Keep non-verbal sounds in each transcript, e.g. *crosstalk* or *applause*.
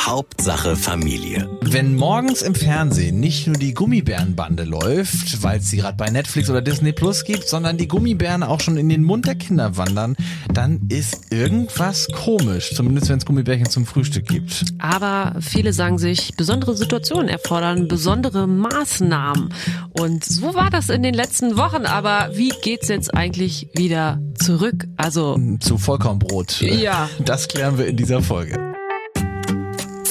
Hauptsache Familie. Wenn morgens im Fernsehen nicht nur die Gummibärenbande läuft, weil es sie gerade bei Netflix oder Disney Plus gibt, sondern die Gummibären auch schon in den Mund der Kinder wandern, dann ist irgendwas komisch. Zumindest wenn es Gummibärchen zum Frühstück gibt. Aber viele sagen sich, besondere Situationen erfordern besondere Maßnahmen. Und so war das in den letzten Wochen. Aber wie geht's jetzt eigentlich wieder zurück? Also Zu Vollkornbrot. Ja. Das klären wir in dieser Folge.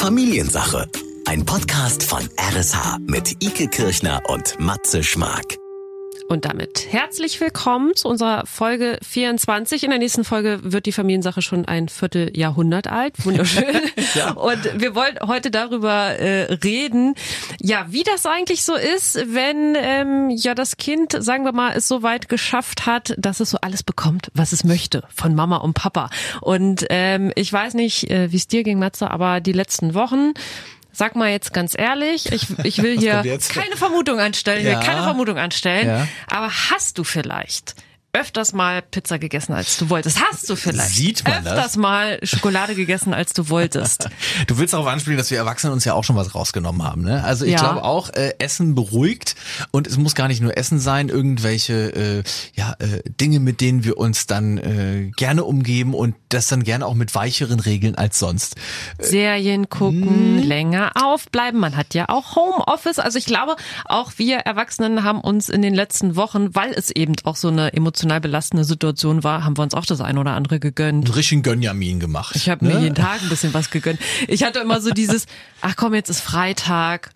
Familiensache. Ein Podcast von RSH mit Ike Kirchner und Matze Schmark. Und damit herzlich willkommen zu unserer Folge 24. In der nächsten Folge wird die Familiensache schon ein Vierteljahrhundert alt. Wunderschön. *laughs* Und wir wollen heute darüber äh, reden, ja, wie das eigentlich so ist, wenn ähm, ja das Kind, sagen wir mal, es so weit geschafft hat, dass es so alles bekommt, was es möchte von Mama und Papa. Und ähm, ich weiß nicht, äh, wie es dir ging, Matze, aber die letzten Wochen Sag mal jetzt ganz ehrlich, ich, ich will *laughs* hier keine Vermutung anstellen, Ja. will keine Vermutung anstellen. Ja. Aber hast du vielleicht öfters mal Pizza gegessen, als du wolltest? Hast du vielleicht Sieht man das? öfters mal Schokolade gegessen, als du wolltest? *laughs* Du willst darauf anspielen, dass wir Erwachsene uns ja auch schon was rausgenommen haben. Ne? Also ich Ja. glaube auch, äh, Essen beruhigt und es muss gar nicht nur Essen sein, irgendwelche äh, ja, äh, Dinge, mit denen wir uns dann äh, gerne umgeben und das dann gerne auch mit weicheren Regeln als sonst. Serien gucken, länger aufbleiben. Man hat ja auch Homeoffice. Also ich glaube, auch wir Erwachsenen haben uns in den letzten Wochen, weil es eben auch so eine emotional belastende Situation war, haben wir uns auch das ein oder andere gegönnt. Einen richtigen Gönjamin gemacht. Ich habe ne? mir jeden Tag ein bisschen was gegönnt. Ich hatte immer so dieses, ach komm, jetzt ist Freitag.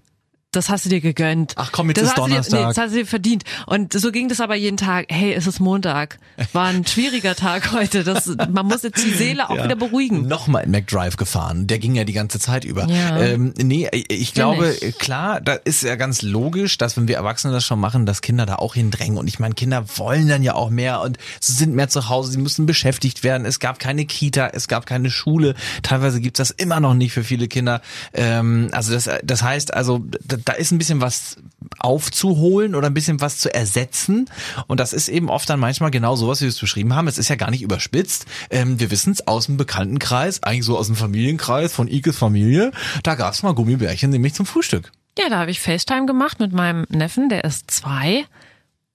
Das hast du dir gegönnt. Ach komm, jetzt das ist du dir, Donnerstag. Nee, das hast du dir verdient. Und so ging das aber jeden Tag. Hey, es ist Montag. War ein schwieriger Tag heute. Das, man muss jetzt die Seele auch Ja. wieder beruhigen. Nochmal in McDrive gefahren. Der ging ja die ganze Zeit über. Ja. Ähm, nee, ich glaube, nicht. klar, da ist ja ganz logisch, dass wenn wir Erwachsene das schon machen, dass Kinder da auch hindrängen. Und ich meine, Kinder wollen dann ja auch mehr und sie sind mehr zu Hause, sie müssen beschäftigt werden. Es gab keine Kita, es gab keine Schule. Teilweise gibt's das immer noch nicht für viele Kinder. Ähm, also das, das heißt, also da, ist ein bisschen was aufzuholen oder ein bisschen was zu ersetzen. Und das ist eben oft dann manchmal genau so, was wir es beschrieben haben. Es ist ja gar nicht überspitzt. Ähm, wir wissen es aus dem Bekanntenkreis, eigentlich so aus dem Familienkreis von Ikes Familie. Da gab's mal Gummibärchen, nämlich zum Frühstück. Ja, da habe ich FaceTime gemacht mit meinem Neffen, der ist zwei.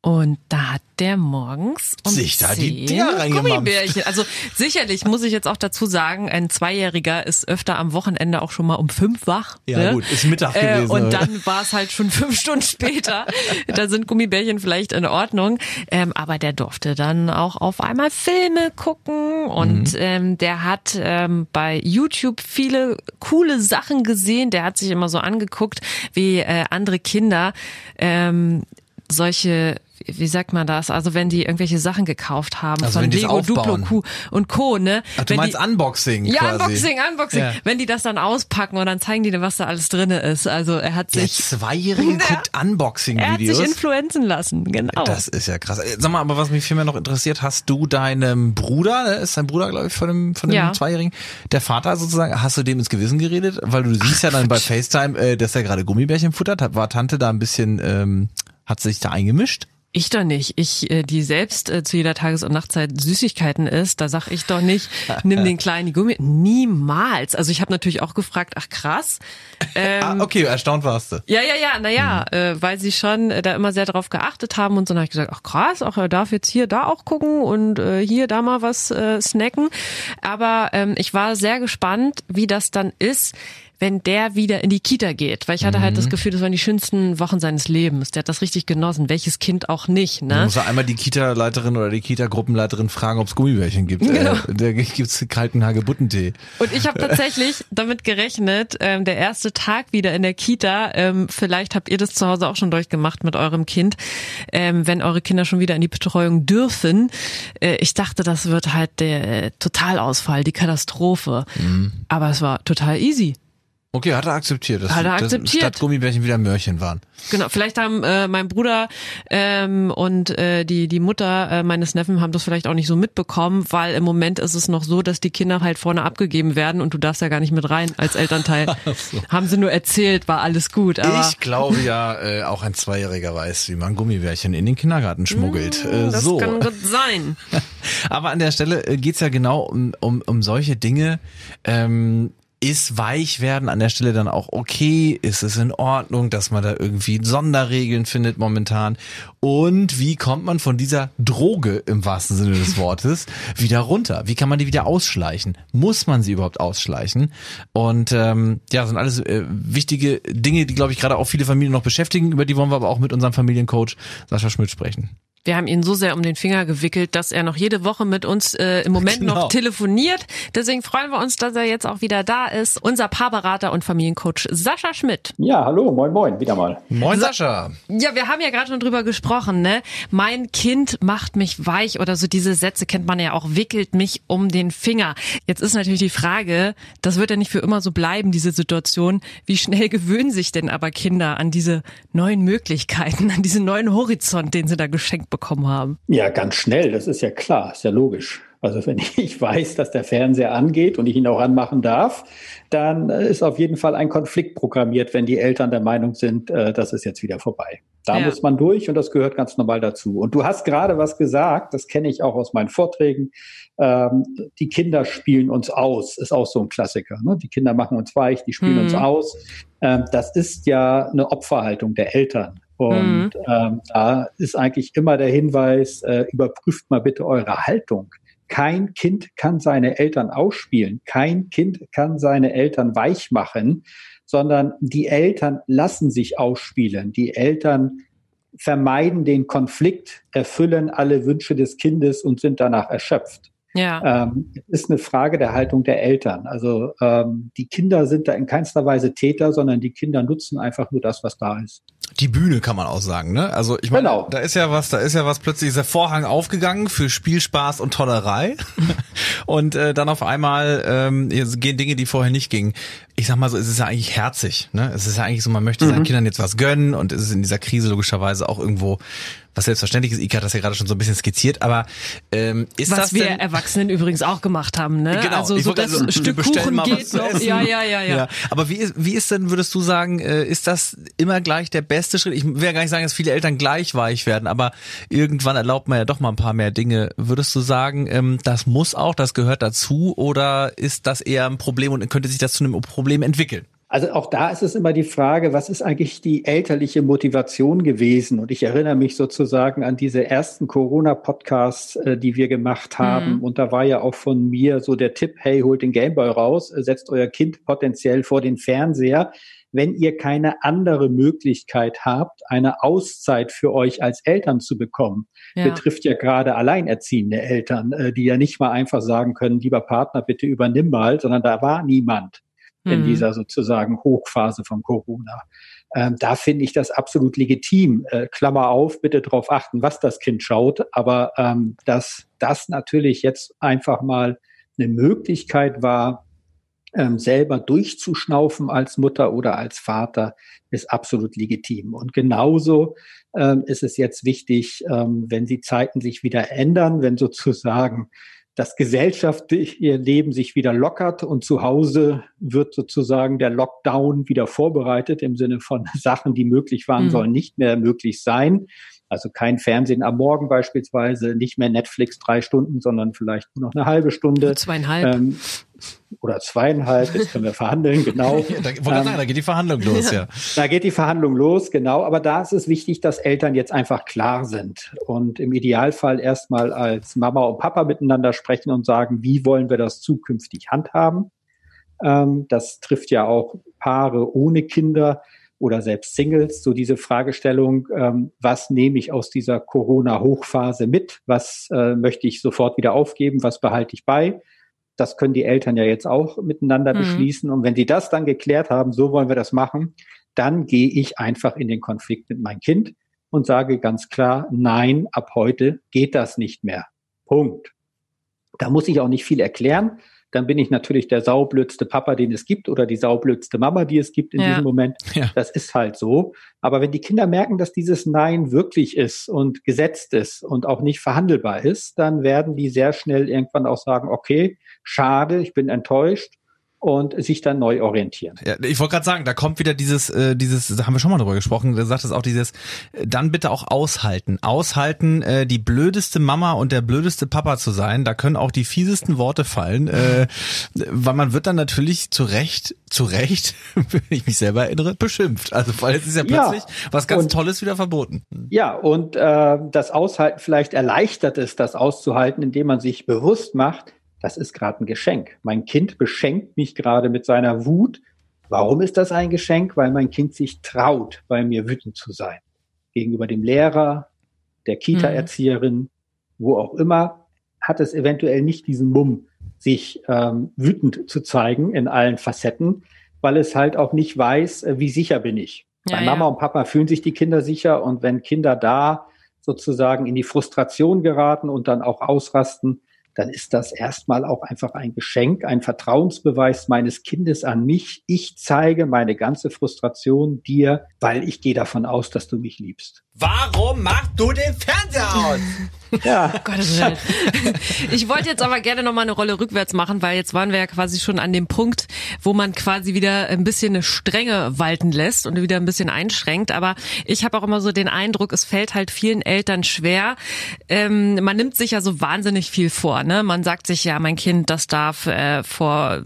Und da hat der morgens um Sich da die 10 Dinger reingemampft. Gummibärchen. Also sicherlich muss ich jetzt auch dazu sagen, ein Zweijähriger ist öfter am Wochenende auch schon mal um fünf wach. Ja, ne? gut, ist Mittag Äh, gewesen. und dann war es halt schon *laughs* fünf Stunden später. da sind Gummibärchen vielleicht in Ordnung. Ähm, aber der durfte dann auch auf einmal Filme gucken und Mhm. ähm, der hat ähm, bei YouTube viele coole Sachen gesehen. Der hat sich immer so angeguckt, wie äh, andere Kinder ähm, solche wie sagt man das? Also wenn die irgendwelche Sachen gekauft haben Also von Lego, Duplo. Q und Co. Ne? Ach, du wenn meinst die, Unboxing ja, quasi. Unboxing, Unboxing. Ja. Wenn die das dann auspacken und dann zeigen die dir, was da alles drinne ist. Also er hat Der sich, Zweijährige Ja. *laughs* guckt er hat sich Unboxing-Videos. influenzen lassen. Genau. Das ist ja krass. Äh, Sag mal, aber was mich vielmehr noch interessiert, hast du deinem Bruder, ne, ist dein Bruder, glaube ich, von dem, von dem Ja. Zweijährigen, der Vater sozusagen, hast du dem ins Gewissen geredet? Weil du siehst ja dann bei FaceTime, äh, dass er gerade Gummibärchen futtert. Hat- War Tante da ein bisschen, ähm, hat sich da eingemischt? Ich doch nicht. Ich, äh, die selbst äh, zu jeder Tages- und Nachtzeit Süßigkeiten isst, da sag ich doch nicht, *laughs* nimm den kleinen Gummi. Niemals. Also ich habe natürlich auch gefragt, ach krass. *laughs* Ähm, ah, okay, erstaunt warst du. Ja, ja, ja, naja, äh, weil sie schon äh, da immer sehr drauf geachtet haben und so, dann habe ich gesagt, ach krass, ach, er darf jetzt hier, da auch gucken und äh, hier, da mal was äh, snacken. Aber ähm, ich war sehr gespannt, wie das dann ist, wenn der wieder in die Kita geht. Weil ich hatte halt das Gefühl, das waren die schönsten Wochen seines Lebens. Der hat das richtig genossen. Welches Kind auch nicht, ne? muss ja einmal die Kita-Leiterin oder die Kita-Gruppenleiterin fragen, ob es Gummibärchen gibt. Genau. Äh, da gibt's kalten Hagebuttentee. Und ich habe tatsächlich damit gerechnet, ähm, der erste Tag wieder in der Kita, ähm, vielleicht habt ihr das zu Hause auch schon durchgemacht mit eurem Kind, ähm, wenn eure Kinder schon wieder in die Betreuung dürfen. Äh, ich dachte, das wird halt der äh, Totalausfall, die Katastrophe. Aber es war total easy. Okay, hat er akzeptiert, dass, Hat er akzeptiert. statt Gummibärchen wieder Möhrchen waren. Genau, vielleicht haben äh, mein Bruder ähm, und äh, die die Mutter äh, meines Neffen haben das vielleicht auch nicht so mitbekommen, weil im Moment ist es noch so, dass die Kinder halt vorne abgegeben werden und du darfst ja gar nicht mit rein als Elternteil. *laughs* Haben sie nur erzählt, war alles gut. Aber ich glaube ja, äh, auch ein Zweijähriger weiß, wie man Gummibärchen in den Kindergarten schmuggelt. äh, Mm, das so. kann gut *laughs* sein. Aber an der Stelle äh, geht's ja genau um, um, um solche Dinge. Ähm, ist weich werden an der Stelle dann auch okay? Ist es in Ordnung, dass man da irgendwie Sonderregeln findet momentan? Und wie kommt man von dieser Droge im wahrsten Sinne des Wortes wieder runter? Wie kann man die wieder ausschleichen? Muss man sie überhaupt ausschleichen? Und ähm, ja, sind alles äh, wichtige Dinge, die, glaube ich, gerade auch viele Familien noch beschäftigen. Über die wollen wir aber auch mit unserem Familiencoach Sascha Schmidt sprechen. Wir haben ihn so sehr um den Finger gewickelt, dass er noch jede Woche mit uns äh, im Moment Genau. noch telefoniert. Deswegen freuen wir uns, dass er jetzt auch wieder da ist. Unser Paarberater und Familiencoach Sascha Schmidt. Ja, hallo, moin moin, wieder mal. Moin Sascha. Ja, wir haben ja gerade schon drüber gesprochen, ne? Mein Kind macht mich weich oder so diese Sätze kennt man ja auch, wickelt mich um den Finger. Jetzt ist natürlich die Frage, das wird ja nicht für immer so bleiben, diese Situation. Wie schnell gewöhnen sich denn aber Kinder an diese neuen Möglichkeiten, an diesen neuen Horizont, den sie da geschenkt bekommen haben? Ja, ganz schnell, das ist ja klar, ist ja logisch. Also wenn *laughs* ich weiß, dass der Fernseher angeht und ich ihn auch anmachen darf, dann ist auf jeden Fall ein Konflikt programmiert, wenn die Eltern der Meinung sind, äh, das ist jetzt wieder vorbei. Da Ja. muss man durch und das gehört ganz normal dazu. Und du hast gerade was gesagt, das kenne ich auch aus meinen Vorträgen. Ähm, die Kinder spielen uns aus, ist auch so ein Klassiker. Ne? Die Kinder machen uns weich, die spielen Mhm. uns aus. Ähm, das ist ja eine Opferhaltung der Eltern. Und ähm, da ist eigentlich immer der Hinweis, äh, überprüft mal bitte eure Haltung. Kein Kind kann seine Eltern ausspielen. Kein Kind kann seine Eltern weich machen, sondern die Eltern lassen sich ausspielen. Die Eltern vermeiden den Konflikt, erfüllen alle Wünsche des Kindes und sind danach erschöpft. Ja. Ähm, es ist eine Frage der Haltung der Eltern. Also ähm, die Kinder sind da in keinster Weise Täter, sondern die Kinder nutzen einfach nur das, was da ist. Die Bühne kann man auch sagen, ne? Also ich meine, Genau. da ist ja was, da ist ja was plötzlich ist der Vorhang aufgegangen für Spielspaß und Tollerei *laughs* und äh, dann auf einmal ähm, gehen Dinge, die vorher nicht gingen. Ich sag mal so, es ist ja eigentlich herzig, ne? Es ist ja eigentlich so, man möchte Mhm. seinen Kindern jetzt was gönnen und es ist in dieser Krise logischerweise auch irgendwo was selbstverständlich ist. Ika hat das ja gerade schon so ein bisschen skizziert, aber ähm, ist Was das wir denn, Erwachsenen übrigens auch gemacht haben, ne? Genau, also ich so das also, Stück Kuchen geht noch. essen. Ja, ja, ja, ja. Aber wie ist, wie ist denn, würdest du sagen, äh, ist das immer gleich der beste Schritt? Ich will ja gar nicht sagen, dass viele Eltern gleich weich werden, aber irgendwann erlaubt man ja doch mal ein paar mehr Dinge. Würdest du sagen, ähm, das muss auch, das gehört dazu oder ist das eher ein Problem und könnte sich das zu einem Problem entwickeln? Also auch da ist es immer die Frage, was ist eigentlich die elterliche Motivation gewesen? Und ich erinnere mich sozusagen an diese ersten Corona-Podcasts, äh, die wir gemacht haben. Mhm. Und da war ja auch von mir so der Tipp, hey, holt den Gameboy raus, äh, setzt euer Kind potenziell vor den Fernseher. Wenn ihr keine andere Möglichkeit habt, eine Auszeit für euch als Eltern zu bekommen, ja. betrifft ja gerade alleinerziehende Eltern, äh, die ja nicht mal einfach sagen können, lieber Partner, bitte übernimm mal, sondern da war niemand in Mhm. dieser sozusagen Hochphase von Corona. Ähm, da finde ich das absolut legitim. Äh, Klammer auf, bitte darauf achten, was das Kind schaut. Aber ähm, dass das natürlich jetzt einfach mal eine Möglichkeit war, ähm, selber durchzuschnaufen als Mutter oder als Vater, ist absolut legitim. Und genauso ähm, ist es jetzt wichtig, ähm, wenn die Zeiten sich wieder ändern, wenn sozusagen das gesellschaftliche Leben sich wieder lockert und zu Hause wird sozusagen der Lockdown wieder vorbereitet im Sinne von *laughs* Sachen, die möglich waren, Mhm. sollen nicht mehr möglich sein. Also kein Fernsehen am Morgen beispielsweise, nicht mehr Netflix drei Stunden, sondern vielleicht nur noch eine halbe Stunde Zweieinhalb. ähm, oder zweieinhalb. Jetzt können wir verhandeln, genau. *laughs* Ja, da, ich sagen, da geht die Verhandlung los, ja. Da geht die Verhandlung los, genau. Aber da ist es wichtig, dass Eltern jetzt einfach klar sind und im Idealfall erstmal als Mama und Papa miteinander sprechen und sagen, wie wollen wir das zukünftig handhaben? Ähm, das trifft ja auch Paare ohne Kinder oder selbst Singles. So diese Fragestellung, ähm, was nehme ich aus dieser Corona-Hochphase mit? Was äh, möchte ich sofort wieder aufgeben? Was behalte ich bei? Das können die Eltern ja jetzt auch miteinander Mhm. beschließen. Und wenn die das dann geklärt haben, so wollen wir das machen, dann gehe ich einfach in den Konflikt mit meinem Kind und sage ganz klar, nein, ab heute geht das nicht mehr. Punkt. Da muss ich auch nicht viel erklären. Dann bin ich natürlich der saublödste Papa, den es gibt oder die saublödste Mama, die es gibt in Ja. diesem Moment. Ja. Das ist halt so. Aber wenn die Kinder merken, dass dieses Nein wirklich ist und gesetzt ist und auch nicht verhandelbar ist, dann werden die sehr schnell irgendwann auch sagen, okay, schade, ich bin enttäuscht und sich dann neu orientieren. Ja, ich wollte gerade sagen, da kommt wieder dieses, äh, dieses, da haben wir schon mal drüber gesprochen, da sagt es auch dieses, äh, dann bitte auch aushalten. Aushalten, äh, die blödeste Mama und der blödeste Papa zu sein, da können auch die fiesesten Worte fallen, äh, weil man wird dann natürlich zu Recht, zu Recht, *laughs* wenn ich mich selber erinnere, beschimpft. Also weil es ist ja Ja, plötzlich was ganz und- Tolles wieder verboten. Ja, und äh, das Aushalten vielleicht erleichtert es, das auszuhalten, indem man sich bewusst macht, das ist gerade ein Geschenk. Mein Kind beschenkt mich gerade mit seiner Wut. Warum ist das ein Geschenk? Weil mein Kind sich traut, bei mir wütend zu sein. Gegenüber dem Lehrer, der Kita-Erzieherin, wo auch immer, hat es eventuell nicht diesen Mumm, sich ähm, wütend zu zeigen in allen Facetten, weil es halt auch nicht weiß, äh, wie sicher bin ich. Ja, Bei Mama ja. und Papa fühlen sich die Kinder sicher und wenn Kinder da sozusagen in die Frustration geraten und dann auch ausrasten, dann ist das erstmal auch einfach ein Geschenk, ein Vertrauensbeweis meines Kindes an mich. Ich zeige meine ganze Frustration dir, weil ich gehe davon aus, dass du mich liebst. Warum machst du den Fernseher aus? *laughs* Ja, Gottes Willen. *laughs* Ich wollte jetzt aber gerne noch mal eine Rolle rückwärts machen, weil jetzt waren wir ja quasi schon an dem Punkt, wo man quasi wieder ein bisschen eine Strenge walten lässt und wieder ein bisschen einschränkt. Aber ich habe auch immer so den Eindruck, es fällt halt vielen Eltern schwer. Ähm, man nimmt sich ja so wahnsinnig viel vor. Ne? Man sagt sich ja, mein Kind, das darf äh, vor,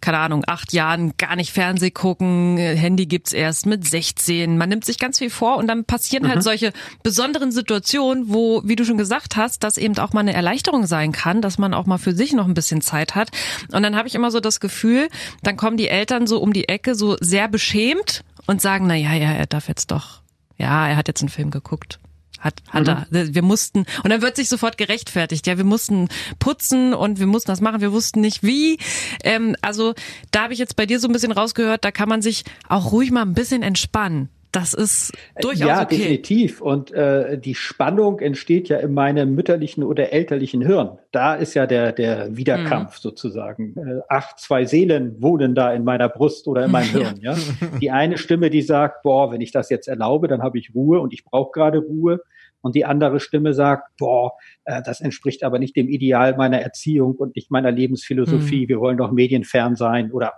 keine Ahnung, acht Jahren gar nicht Fernseh gucken, Handy gibt's erst mit 16. Man nimmt sich ganz viel vor und dann passieren halt solche besonderen Situationen, wo, wie du schon gesagt hast, das eben auch mal eine Erleichterung sein kann, dass man auch mal für sich noch ein bisschen Zeit hat. Und dann habe ich immer so das Gefühl, dann kommen die Eltern so um die Ecke so sehr beschämt und sagen, na ja, ja, er darf jetzt doch. Ja, er hat jetzt einen Film geguckt. Hat, hat er. Wir mussten, und dann wird sich sofort gerechtfertigt. Ja, wir mussten putzen und wir mussten das machen. Wir wussten nicht wie. Ähm, also da habe ich jetzt bei dir so ein bisschen rausgehört, da kann man sich auch ruhig mal ein bisschen entspannen. Das ist durchaus ja, okay. definitiv. Und äh, die Spannung entsteht ja in meinem mütterlichen oder elterlichen Hirn. Da ist ja der, der Wiederkampf Mhm. sozusagen. Äh, ach, zwei Seelen wohnen da in meiner Brust oder in meinem *laughs* Hirn. Ja? Die eine Stimme, die sagt, boah, wenn ich das jetzt erlaube, dann habe ich Ruhe und ich brauche gerade Ruhe. Und die andere Stimme sagt, boah, äh, das entspricht aber nicht dem Ideal meiner Erziehung und nicht meiner Lebensphilosophie. Wir wollen doch medienfern sein oder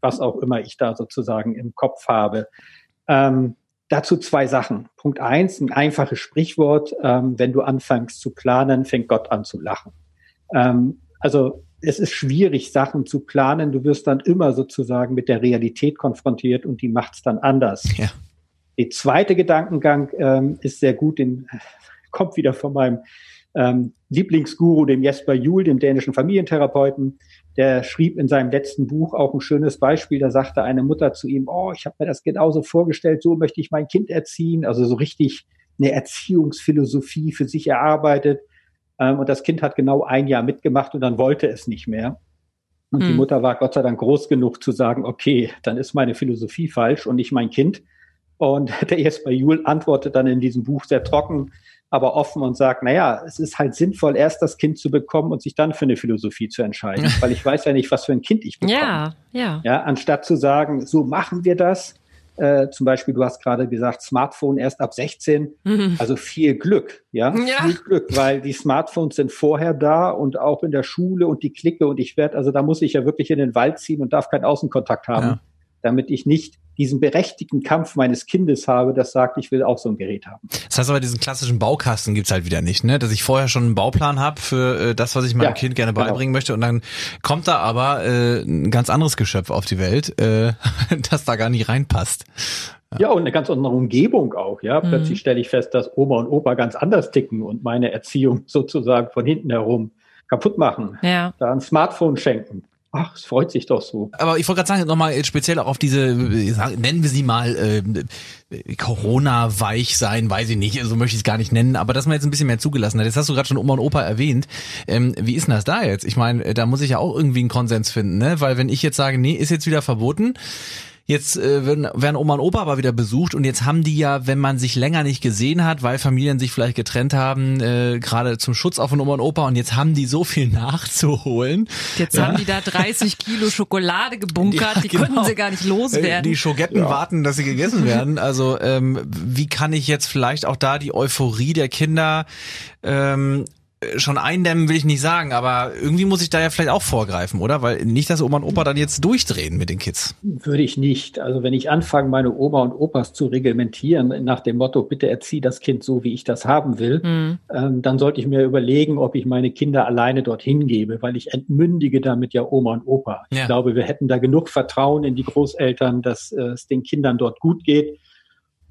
was auch immer ich da sozusagen im Kopf habe. Ähm, dazu zwei Sachen. Punkt eins, ein einfaches Sprichwort, ähm, wenn du anfängst zu planen, fängt Gott an zu lachen. Ähm, also es ist schwierig, Sachen zu planen. Du wirst dann immer sozusagen mit der Realität konfrontiert und die macht's dann anders. Ja. Der zweite Gedankengang ähm, ist sehr gut, den *laughs* kommt wieder von meinem ähm, Lieblingsguru, dem Jesper Juhl, dem dänischen Familientherapeuten. Der schrieb in seinem letzten Buch auch ein schönes Beispiel. Da sagte eine Mutter zu ihm, oh, ich habe mir das genauso vorgestellt, so möchte ich mein Kind erziehen. Also so richtig eine Erziehungsphilosophie für sich erarbeitet. Ähm, und das Kind hat genau ein Jahr mitgemacht und dann wollte es nicht mehr. Und die Hm. Mutter war Gott sei Dank groß genug zu sagen, okay, dann ist meine Philosophie falsch und nicht mein Kind. Und *laughs* der Jesper Juhl antwortet dann in diesem Buch sehr trocken, aber offen und sagt, na ja, es ist halt sinnvoll, erst das Kind zu bekommen und sich dann für eine Philosophie zu entscheiden, *laughs* weil ich weiß ja nicht, was für ein Kind ich bekomme. Ja, ja. Ja, anstatt zu sagen, so machen wir das. Äh, zum Beispiel, du hast gerade gesagt, Smartphone erst ab 16. Mhm. Also viel Glück, ja? Ja. Viel Glück, weil die Smartphones sind vorher da und auch in der Schule und die Clique und ich werde, also da muss ich ja wirklich in den Wald ziehen und darf keinen Außenkontakt haben, Ja. Damit ich nicht diesen berechtigten Kampf meines Kindes habe, das sagt, ich will auch so ein Gerät haben. Das heißt aber, diesen klassischen Baukasten gibt's halt wieder nicht, ne? Dass ich vorher schon einen Bauplan habe für äh, das, was ich meinem Ja, Kind gerne genau. beibringen möchte und dann kommt da aber äh, ein ganz anderes Geschöpf auf die Welt, äh, *laughs* das da gar nicht reinpasst. Ja, und eine ganz andere Umgebung auch, ja. Mhm. Plötzlich stelle ich fest, dass Oma und Opa ganz anders ticken und meine Erziehung *laughs* sozusagen von hinten herum kaputt machen. Ja. Da ein Smartphone schenken. Ach, es freut sich doch so. Aber ich wollte gerade sagen, nochmal speziell auch auf diese, äh, nennen wir sie mal äh, Corona-weich sein, weiß ich nicht, so möchte ich es gar nicht nennen, aber dass man jetzt ein bisschen mehr zugelassen hat. Jetzt hast du gerade schon Oma und Opa erwähnt. Ähm, wie ist denn das da jetzt? Ich meine, äh, da muss ich ja auch irgendwie einen Konsens finden, ne? Weil wenn ich jetzt sage, nee, ist jetzt wieder verboten, Jetzt äh, werden, werden Oma und Opa aber wieder besucht und jetzt haben die ja, wenn man sich länger nicht gesehen hat, weil Familien sich vielleicht getrennt haben, äh, gerade zum Schutz auch von Oma und Opa und jetzt haben die so viel *laughs* nachzuholen. Jetzt ja. haben die da 30 Kilo Schokolade gebunkert, ja, die genau. konnten sie gar nicht loswerden. Die Schogetten ja. warten, dass sie gegessen werden. Also ähm, wie kann ich jetzt vielleicht auch da die Euphorie der Kinder ähm, schon eindämmen will ich nicht sagen, aber irgendwie muss ich da ja vielleicht auch vorgreifen, oder? Weil nicht, dass Oma und Opa dann jetzt durchdrehen mit den Kids. Würde ich nicht. Also wenn ich anfange, meine Oma und Opas zu reglementieren, nach dem Motto, bitte erzieh das Kind so, wie ich das haben will, mhm. ähm, dann sollte ich mir überlegen, ob ich meine Kinder alleine dorthin gebe, weil ich entmündige damit ja Oma und Opa. Ja. Ich glaube, wir hätten da genug Vertrauen in die Großeltern, dass äh, es den Kindern dort gut geht.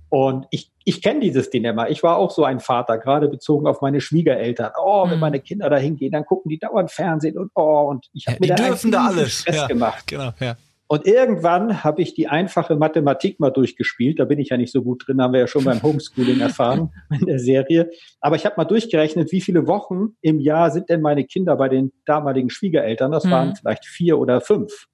Und ich, ich kenne dieses Dilemma. Ich war auch so ein Vater, gerade bezogen auf meine Schwiegereltern. Oh, wenn mhm. meine Kinder da hingehen, dann gucken die dauernd Fernsehen und oh, und ich habe ja, mir da dürfen da alles Stress ja, gemacht. Genau, ja. Und irgendwann habe ich die einfache Mathematik mal durchgespielt. Da bin ich ja nicht so gut drin, haben wir ja schon beim Homeschooling erfahren *laughs* in der Serie. Aber ich habe mal durchgerechnet, wie viele Wochen im Jahr sind denn meine Kinder bei den damaligen Schwiegereltern? Das mhm. waren vielleicht vier oder fünf.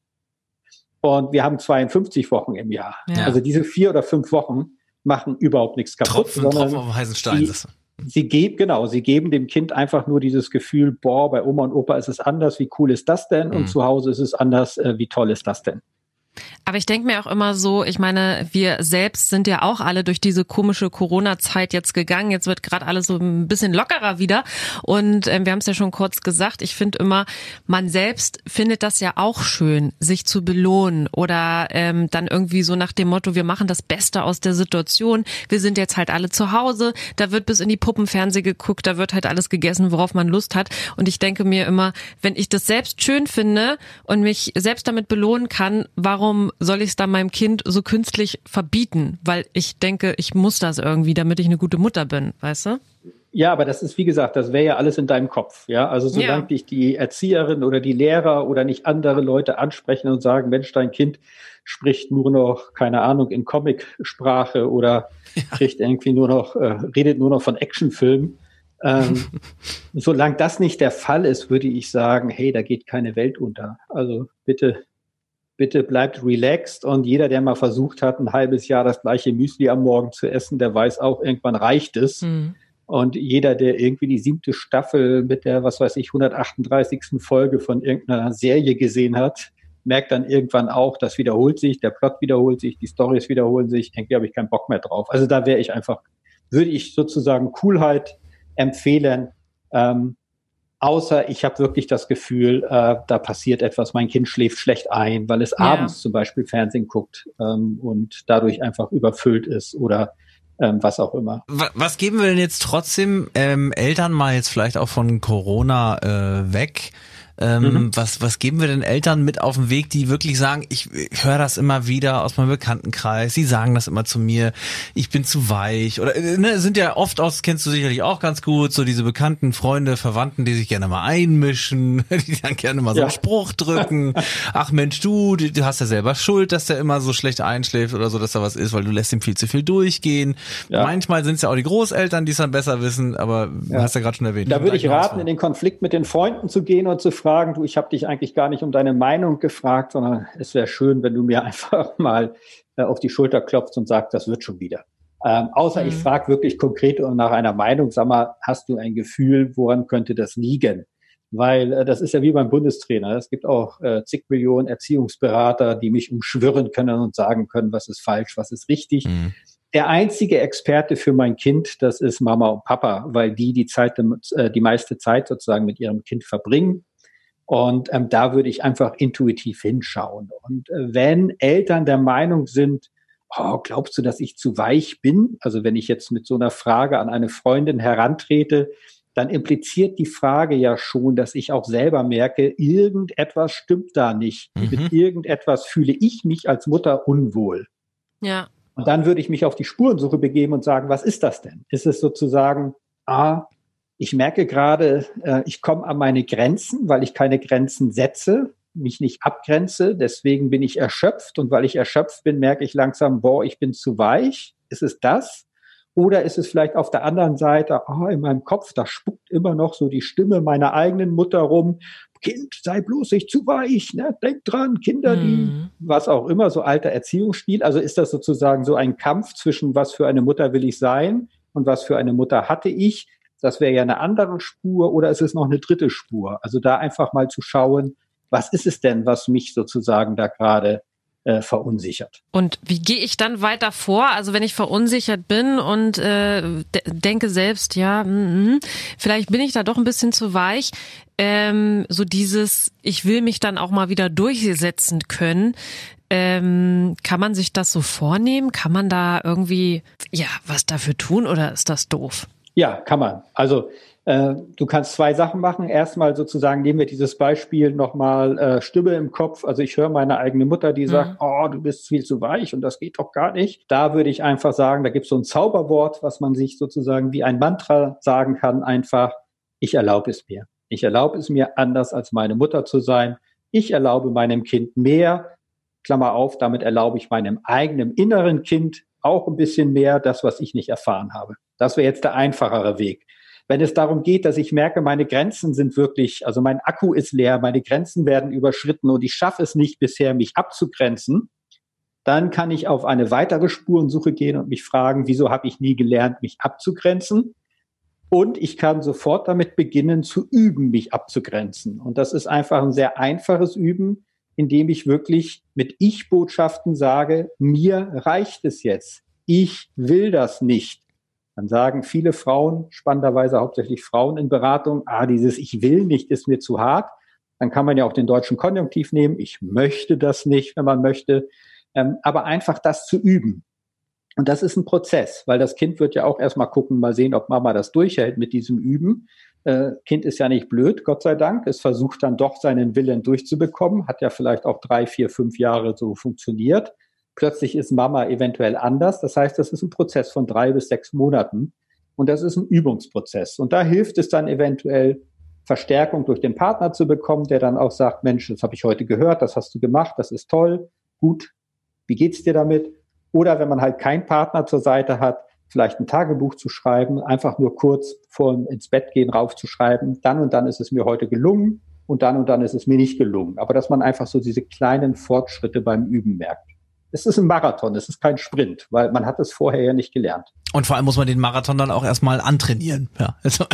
Und wir haben 52 Wochen im Jahr. Ja. Also diese vier oder fünf Wochen machen überhaupt nichts kaputt. Tropfen, Tropfen auf heißen Stein. Sie, sie geben, genau, sie geben dem Kind einfach nur dieses Gefühl, boah, bei Oma und Opa ist es anders, wie cool ist das denn? Und mhm. zu Hause ist es anders, äh, wie toll ist das denn? Aber ich denke mir auch immer so, ich meine, wir selbst sind ja auch alle durch diese komische Corona-Zeit jetzt gegangen. Jetzt wird gerade alles so ein bisschen lockerer wieder. Und ähm, wir haben es ja schon kurz gesagt, ich finde immer, man selbst findet das ja auch schön, sich zu belohnen oder ähm, dann irgendwie so nach dem Motto, wir machen das Beste aus der Situation. Wir sind jetzt halt alle zu Hause, da wird bis in die Puppenfernseh geguckt, da wird halt alles gegessen, worauf man Lust hat. Und ich denke mir immer, wenn ich das selbst schön finde und mich selbst damit belohnen kann, warum soll ich es dann meinem Kind so künstlich verbieten? Weil ich denke, ich muss das irgendwie, damit ich eine gute Mutter bin, weißt du? Ja, aber das ist, wie gesagt, das wäre ja alles in deinem Kopf. Ja, also solange ja. dich die Erzieherin oder die Lehrer oder nicht andere Leute ansprechen und sagen, Mensch, dein Kind spricht nur noch, keine Ahnung, in Comic-Sprache oder ja. kriegt irgendwie nur noch, äh, redet nur noch von Actionfilmen. Ähm, *laughs* solange das nicht der Fall ist, würde ich sagen, hey, da geht keine Welt unter. Also bitte bitte bleibt relaxed und jeder, der mal versucht hat, ein halbes Jahr das gleiche Müsli am Morgen zu essen, der weiß auch, irgendwann reicht es. Mhm. Und jeder, der irgendwie die siebte Staffel mit der, was weiß ich, 138. Folge von irgendeiner Serie gesehen hat, merkt dann irgendwann auch, das wiederholt sich, der Plot wiederholt sich, die Stories wiederholen sich, irgendwie habe ich keinen Bock mehr drauf. Also da wäre ich einfach, würde ich sozusagen Coolheit empfehlen, ähm, Außer ich habe wirklich das Gefühl, äh, da passiert etwas, mein Kind schläft schlecht ein, weil es ja. abends zum Beispiel Fernsehen guckt ähm, und dadurch einfach überfüllt ist oder ähm, was auch immer. Was geben wir denn jetzt trotzdem ähm, Eltern mal jetzt vielleicht auch von Corona äh, weg? Ähm, mhm. was, was geben wir den Eltern mit auf den Weg, die wirklich sagen, ich, ich höre das immer wieder aus meinem Bekanntenkreis, sie sagen das immer zu mir, ich bin zu weich oder äh, ne, sind ja oft aus, kennst du sicherlich auch ganz gut, so diese bekannten Freunde, Verwandten, die sich gerne mal einmischen, *laughs* die dann gerne mal so ja. einen Spruch drücken. *laughs* Ach Mensch, du, du hast ja selber Schuld, dass der immer so schlecht einschläft oder so, dass da was ist, weil du lässt ihm viel zu viel durchgehen. Ja. Manchmal sind es ja auch die Großeltern, die es dann besser wissen, aber ja. hast ja gerade schon erwähnt. Da würde ich raten, in den Konflikt mit den Freunden zu gehen und zu fragen, du, ich habe dich eigentlich gar nicht um deine Meinung gefragt, sondern es wäre schön, wenn du mir *laughs* einfach mal äh, auf die Schulter klopfst und sagst, das wird schon wieder. Ähm, außer mhm. ich frage wirklich konkret nach einer Meinung, sag mal, hast du ein Gefühl, woran könnte das liegen? Weil äh, das ist ja wie beim Bundestrainer. Es gibt auch äh, zig Millionen Erziehungsberater, die mich umschwirren können und sagen können, was ist falsch, was ist richtig. Mhm. Der einzige Experte für mein Kind, das ist Mama und Papa, weil die die Zeit, äh, die meiste Zeit sozusagen mit ihrem Kind verbringen und ähm, da würde ich einfach intuitiv hinschauen. Und äh, wenn Eltern der Meinung sind, oh, glaubst du, dass ich zu weich bin? Also wenn ich jetzt mit so einer Frage an eine Freundin herantrete, dann impliziert die Frage ja schon, dass ich auch selber merke, irgendetwas stimmt da nicht. Mhm. Mit irgendetwas fühle ich mich als Mutter unwohl. Ja. Und dann würde ich mich auf die Spurensuche begeben und sagen, was ist das denn? Ist es sozusagen, ah, ich merke gerade, äh, ich komme an meine Grenzen, weil ich keine Grenzen setze, mich nicht abgrenze. Deswegen bin ich erschöpft. Und weil ich erschöpft bin, merke ich langsam, boah, ich bin zu weich. Ist es das? Oder ist es vielleicht auf der anderen Seite, oh, in meinem Kopf, da spuckt immer noch so die Stimme meiner eigenen Mutter rum. Kind, sei bloß nicht zu weich, ne? denk dran, Kinder, die, mhm. was auch immer, so alter Erziehungsstil. Also ist das sozusagen so ein Kampf zwischen, was für eine Mutter will ich sein und was für eine Mutter hatte ich. Das wäre ja eine andere Spur oder ist es noch eine dritte Spur? Also da einfach mal zu schauen, was ist es denn, was mich sozusagen da gerade äh, verunsichert. Und wie gehe ich dann weiter vor? Also wenn ich verunsichert bin und äh, denke selbst, ja, m -m, vielleicht bin ich da doch ein bisschen zu weich. Ähm, so dieses, ich will mich dann auch mal wieder durchsetzen können. Ähm, kann man sich das so vornehmen? Kann man da irgendwie ja was dafür tun oder ist das doof? Ja, kann man. Also äh, du kannst zwei Sachen machen. Erstmal sozusagen nehmen wir dieses Beispiel nochmal äh, Stimme im Kopf. Also ich höre meine eigene Mutter, die mhm. sagt, oh, du bist viel zu weich und das geht doch gar nicht. Da würde ich einfach sagen, da gibt es so ein Zauberwort, was man sich sozusagen wie ein Mantra sagen kann, einfach, ich erlaube es mir. Ich erlaube es mir, anders als meine Mutter zu sein. Ich erlaube meinem Kind mehr. Klammer auf, damit erlaube ich meinem eigenen inneren Kind auch ein bisschen mehr, das, was ich nicht erfahren habe. Das wäre jetzt der einfachere Weg. Wenn es darum geht, dass ich merke, meine Grenzen sind wirklich, also mein Akku ist leer, meine Grenzen werden überschritten und ich schaffe es nicht bisher, mich abzugrenzen, dann kann ich auf eine weitere Spurensuche gehen und mich fragen, wieso habe ich nie gelernt, mich abzugrenzen? Und ich kann sofort damit beginnen zu üben, mich abzugrenzen. Und das ist einfach ein sehr einfaches Üben, indem ich wirklich mit Ich-Botschaften sage, mir reicht es jetzt. Ich will das nicht. Dann sagen viele Frauen, spannenderweise hauptsächlich Frauen in Beratung, ah, dieses Ich will nicht ist mir zu hart. Dann kann man ja auch den deutschen Konjunktiv nehmen. Ich möchte das nicht, wenn man möchte. Ähm, aber einfach das zu üben. Und das ist ein Prozess, weil das Kind wird ja auch erstmal gucken, mal sehen, ob Mama das durchhält mit diesem Üben. Äh, kind ist ja nicht blöd, Gott sei Dank. Es versucht dann doch seinen Willen durchzubekommen. Hat ja vielleicht auch drei, vier, fünf Jahre so funktioniert. Plötzlich ist Mama eventuell anders. Das heißt, das ist ein Prozess von drei bis sechs Monaten. Und das ist ein Übungsprozess. Und da hilft es dann eventuell, Verstärkung durch den Partner zu bekommen, der dann auch sagt, Mensch, das habe ich heute gehört, das hast du gemacht, das ist toll, gut, wie geht's dir damit? Oder wenn man halt keinen Partner zur Seite hat, vielleicht ein Tagebuch zu schreiben, einfach nur kurz vor ins Bett gehen raufzuschreiben, dann und dann ist es mir heute gelungen und dann und dann ist es mir nicht gelungen. Aber dass man einfach so diese kleinen Fortschritte beim Üben merkt es ist ein Marathon, es ist kein Sprint, weil man hat es vorher ja nicht gelernt. Und vor allem muss man den Marathon dann auch erstmal antrainieren. Ja, also,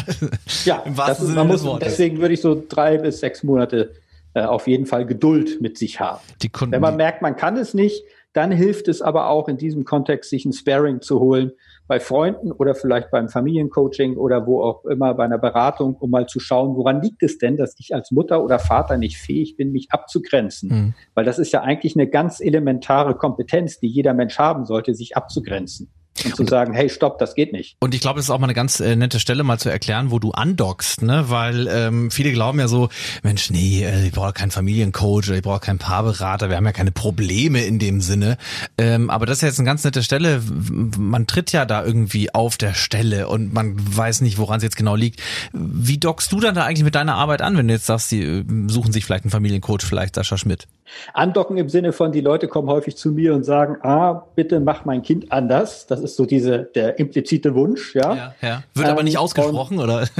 ja *laughs* im wahrsten Sinne muss, des Wortes. Deswegen würde ich so drei bis sechs Monate äh, auf jeden Fall Geduld mit sich haben. Die Kunden, Wenn man merkt, man kann es nicht, dann hilft es aber auch in diesem Kontext, sich ein Sparing zu holen bei Freunden oder vielleicht beim Familiencoaching oder wo auch immer bei einer Beratung, um mal zu schauen, woran liegt es denn, dass ich als Mutter oder Vater nicht fähig bin, mich abzugrenzen? Mhm. Weil das ist ja eigentlich eine ganz elementare Kompetenz, die jeder Mensch haben sollte, sich abzugrenzen und zu sagen, hey, stopp, das geht nicht. Und ich glaube, das ist auch mal eine ganz äh, nette Stelle, mal zu erklären, wo du andockst, ne? Weil ähm, viele glauben ja so, Mensch, nee, äh, ich brauche keinen Familiencoach oder ich brauche keinen Paarberater, wir haben ja keine Probleme in dem Sinne. Ähm, aber das ist jetzt eine ganz nette Stelle. Man tritt ja da irgendwie auf der Stelle und man weiß nicht, woran es jetzt genau liegt. Wie dockst du dann da eigentlich mit deiner Arbeit an, wenn du jetzt sagst, die äh, suchen sich vielleicht einen Familiencoach, vielleicht Sascha Schmidt? Andocken im Sinne von, die Leute kommen häufig zu mir und sagen, ah, bitte mach mein Kind anders. Das ist so diese, der implizite Wunsch, ja. ja, ja. Wird ähm, aber nicht ausgesprochen, oder? *laughs*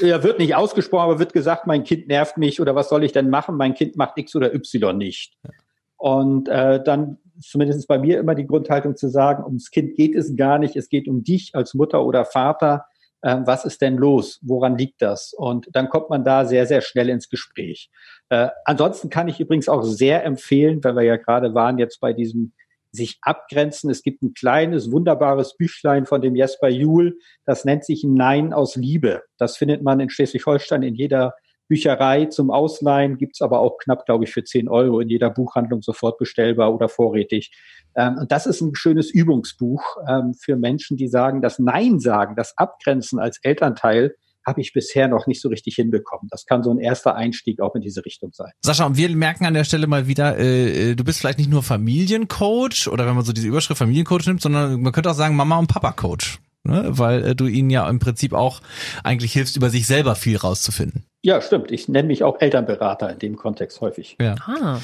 Ja, wird nicht ausgesprochen, aber wird gesagt, mein Kind nervt mich oder was soll ich denn machen? Mein Kind macht X oder Y nicht. Ja. Und äh, dann zumindest bei mir immer die Grundhaltung zu sagen, ums Kind geht es gar nicht, es geht um dich als Mutter oder Vater. Äh, was ist denn los? Woran liegt das? Und dann kommt man da sehr, sehr schnell ins Gespräch. Äh, ansonsten kann ich übrigens auch sehr empfehlen, weil wir ja gerade waren jetzt bei diesem sich abgrenzen. Es gibt ein kleines, wunderbares Büchlein von dem Jesper Juhl, das nennt sich Nein aus Liebe. Das findet man in Schleswig-Holstein in jeder Bücherei zum Ausleihen, gibt's aber auch knapp, glaube ich, für 10 Euro in jeder Buchhandlung sofort bestellbar oder vorrätig. Ähm, und das ist ein schönes Übungsbuch ähm, für Menschen, die sagen, das Nein sagen, das Abgrenzen als Elternteil habe ich bisher noch nicht so richtig hinbekommen. Das kann so ein erster Einstieg auch in diese Richtung sein. Sascha, und wir merken an der Stelle mal wieder, äh, äh, du bist vielleicht nicht nur Familiencoach oder wenn man so diese Überschrift Familiencoach nimmt, sondern man könnte auch sagen Mama und Papa Coach, ne? weil äh, du ihnen ja im Prinzip auch eigentlich hilfst, über sich selber viel rauszufinden. Ja, stimmt. Ich nenne mich auch Elternberater in dem Kontext häufig. Ja. Ah.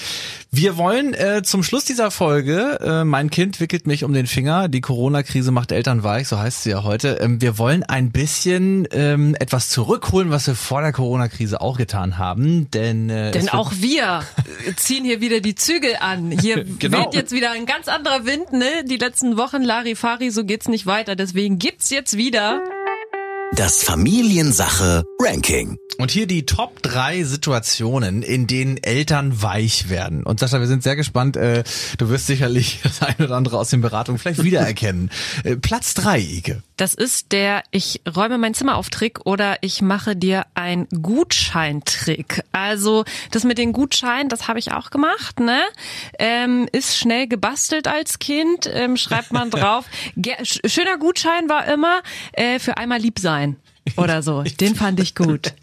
Wir wollen äh, zum Schluss dieser Folge, äh, mein Kind wickelt mich um den Finger, die Corona-Krise macht Eltern weich, so heißt sie ja heute. Ähm, wir wollen ein bisschen ähm, etwas zurückholen, was wir vor der Corona-Krise auch getan haben. Denn, äh, denn auch wir ziehen hier wieder die Zügel an. Hier *laughs* genau. weht jetzt wieder ein ganz anderer Wind, ne? Die letzten Wochen Larifari, so geht's nicht weiter. Deswegen gibt's jetzt wieder das Familiensache Ranking. Und hier die Top drei Situationen, in denen Eltern weich werden. Und Sascha, wir sind sehr gespannt. Äh, du wirst sicherlich *laughs* das eine oder andere aus den Beratungen vielleicht wiedererkennen. Äh, Platz drei, Ike. Das ist der Ich räume mein Zimmer auf Trick oder ich mache dir ein Gutscheintrick. Also das mit den Gutscheinen, das habe ich auch gemacht. Ne? Ähm, ist schnell gebastelt als Kind. Ähm, schreibt man *laughs* drauf. Schöner Gutschein war immer äh, für einmal lieb sein oder so. *laughs* Den fand ich gut.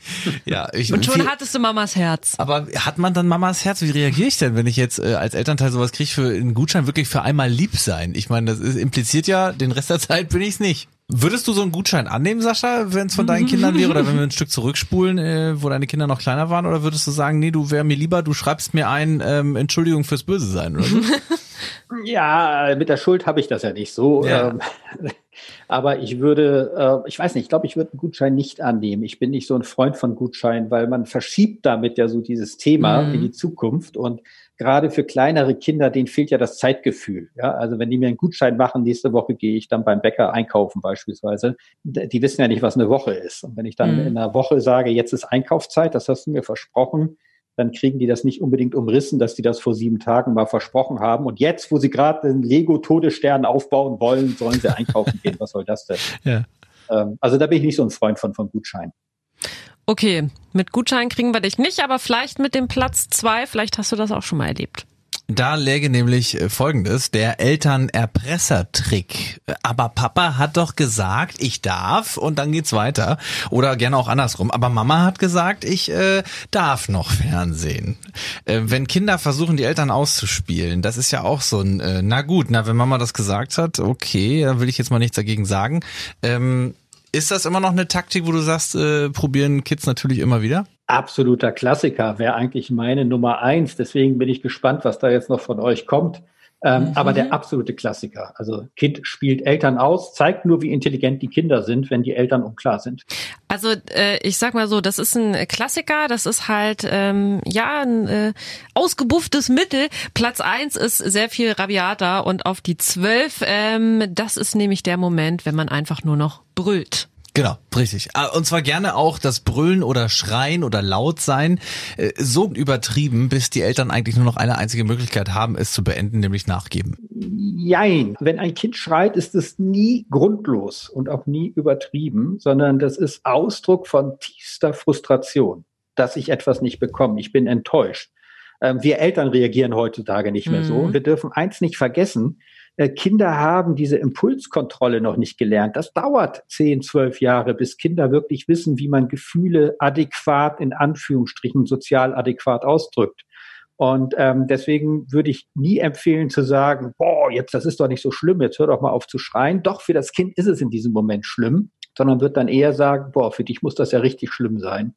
ja, ich, und schon viel, hattest du Mamas Herz. Aber hat man dann Mamas Herz? Wie reagiere ich denn, wenn ich jetzt äh, als Elternteil sowas kriege für einen Gutschein wirklich für einmal lieb sein? Ich meine, das ist, impliziert ja, den Rest der *laughs* Zeit bin ich's nicht. Würdest du so einen Gutschein annehmen, Sascha, wenn es von deinen Kindern wäre oder wenn wir *laughs* ein Stück zurückspulen, äh, wo deine Kinder noch kleiner waren? Oder würdest du sagen, nee, du wär mir lieber, du schreibst mir ein ähm, Entschuldigung fürs Böse sein oder so? ja, mit der Schuld habe ich das ja nicht so. Ja. Ähm, aber ich würde, äh, ich weiß nicht, ich glaube, ich würde einen Gutschein nicht annehmen. Ich bin nicht so ein Freund von Gutscheinen, weil man verschiebt damit ja so dieses Thema mhm. in die Zukunft und gerade für kleinere Kinder, denen fehlt ja das Zeitgefühl. Ja, also wenn die mir einen Gutschein machen, nächste Woche gehe ich dann beim Bäcker einkaufen beispielsweise. Die wissen ja nicht, was eine Woche ist. Und wenn ich dann mhm. in einer Woche sage, jetzt ist Einkaufszeit, das hast du mir versprochen, dann kriegen die das nicht unbedingt umrissen, dass die das vor sieben Tagen mal versprochen haben. Und jetzt, wo sie gerade den Lego-Todesstern aufbauen wollen, sollen sie einkaufen gehen. Was soll das denn? *laughs* Ja. Ähm, also da bin ich nicht so ein Freund von, von Gutschein. Okay, mit Gutschein kriegen wir dich nicht, aber vielleicht mit dem Platz zwei, vielleicht hast du das auch schon mal erlebt. Da läge nämlich äh, folgendes, der Elternerpressertrick. Aber Papa hat doch gesagt, ich darf und dann geht's weiter. Oder gerne auch andersrum. Aber Mama hat gesagt, ich äh, darf noch Fernsehen. Äh, wenn Kinder versuchen, die Eltern auszuspielen, das ist ja auch so ein, äh, na gut, na wenn Mama das gesagt hat, okay, dann will ich jetzt mal nichts dagegen sagen. Ähm, ist das immer noch eine Taktik, wo du sagst, äh, probieren Kids natürlich immer wieder? absoluter Klassiker, wäre eigentlich meine Nummer eins. Deswegen bin ich gespannt, was da jetzt noch von euch kommt. Ähm, mhm. Aber der absolute Klassiker. Also Kind spielt Eltern aus, zeigt nur, wie intelligent die Kinder sind, wenn die Eltern unklar sind. Also äh, ich sag mal so, das ist ein Klassiker, das ist halt ähm, ja ein äh, ausgebufftes Mittel. Platz eins ist sehr viel rabiater und auf die zwölf, ähm, das ist nämlich der Moment, wenn man einfach nur noch brüllt. Genau, richtig. Ah, und zwar gerne auch das Brüllen oder Schreien oder laut sein äh, so übertrieben, bis die Eltern eigentlich nur noch eine einzige Möglichkeit haben, es zu beenden, nämlich nachgeben. Jein. Wenn ein Kind schreit, ist es nie grundlos und auch nie übertrieben, sondern das ist Ausdruck von tiefster Frustration, dass ich etwas nicht bekomme. Ich bin enttäuscht. Ähm, wir Eltern reagieren heutzutage nicht mehr mhm. so. Und wir dürfen eins nicht vergessen, Kinder haben diese Impulskontrolle noch nicht gelernt. Das dauert zehn, zwölf Jahre, bis Kinder wirklich wissen, wie man Gefühle adäquat, in Anführungsstrichen sozial adäquat ausdrückt. Und ähm, deswegen würde ich nie empfehlen zu sagen, boah, jetzt das ist doch nicht so schlimm, jetzt hör doch mal auf zu schreien. Doch, für das Kind ist es in diesem Moment schlimm, sondern wird dann eher sagen, boah, für dich muss das ja richtig schlimm sein.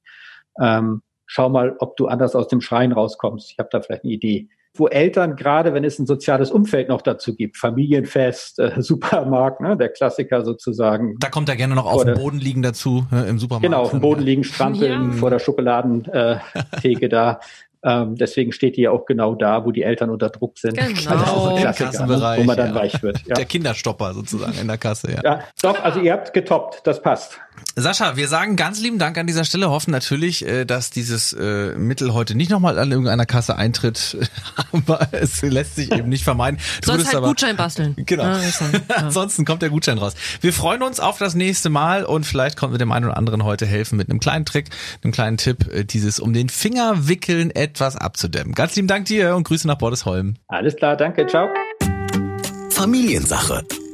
Ähm, schau mal, ob du anders aus dem Schreien rauskommst. Ich habe da vielleicht eine Idee wo Eltern, gerade wenn es ein soziales Umfeld noch dazu gibt, Familienfest, äh, *laughs* Supermarkt, ne, der Klassiker sozusagen. Da kommt er gerne noch auf dem Boden liegen dazu, ne, im Supermarkt. Genau, auf dem Boden liegen, strampeln ja. vor der Schokoladentheke da. *laughs* Ähm, deswegen steht die ja auch genau da, wo die Eltern unter Druck sind. Genau. Also Im Kassenbereich, wo man dann ja. weich wird. Ja. Der Kinderstopper sozusagen in der Kasse, ja. ja. Doch, also ihr habt getoppt, das passt. Sascha, wir sagen ganz lieben Dank an dieser Stelle, hoffen natürlich, äh, dass dieses äh, Mittel heute nicht nochmal an irgendeiner Kasse eintritt, *laughs* aber es lässt sich eben nicht vermeiden. Du Sonst halt aber, Gutschein basteln. Genau. Ja, Ansonsten kommt der Gutschein raus. Wir freuen uns auf das nächste Mal und vielleicht kommt wir dem einen oder anderen heute helfen mit einem kleinen Trick, einem kleinen Tipp, äh, dieses um den Finger wickeln etwas abzudämmen. Ganz lieben Dank dir und Grüße nach Bordesholm. Alles klar, danke, ciao. Familiensache